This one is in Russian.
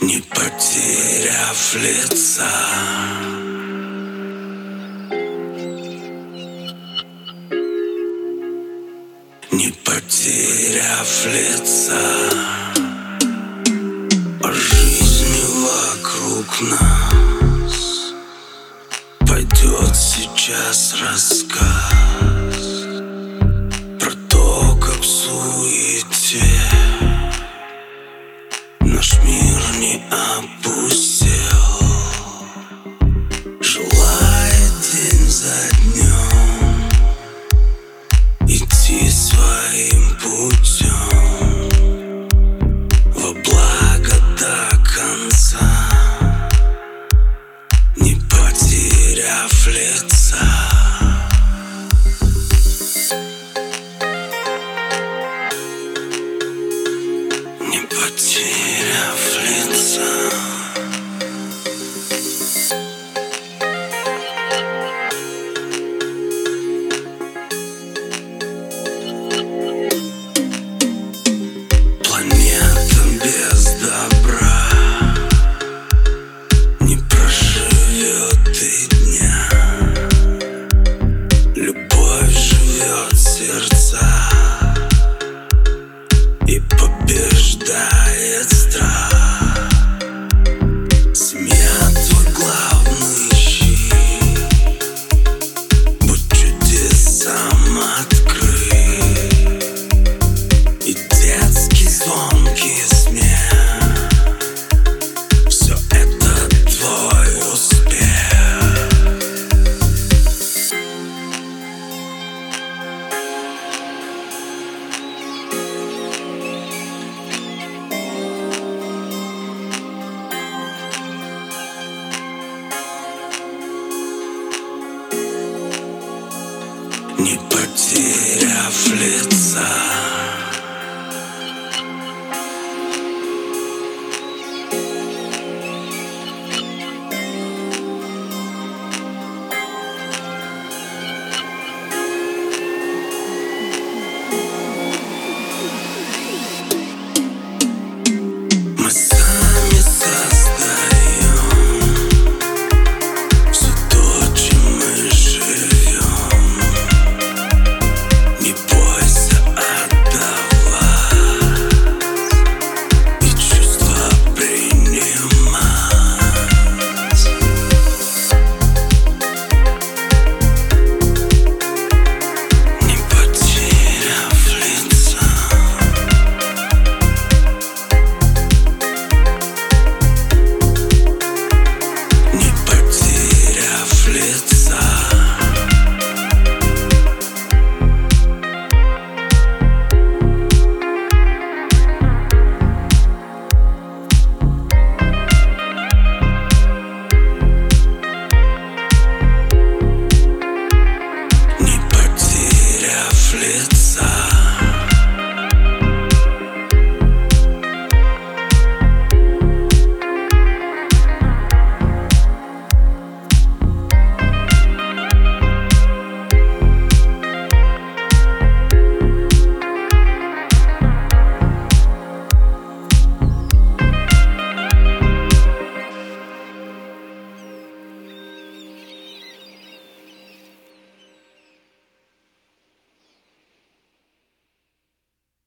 Не потеряв лица Не потеряв лица По жизни вокруг нас Пойдет сейчас рассказ Про то, как в суете Наш мир не опустел. Желает день за днем потеряв лица Любовь живет чудесам Потеряв лица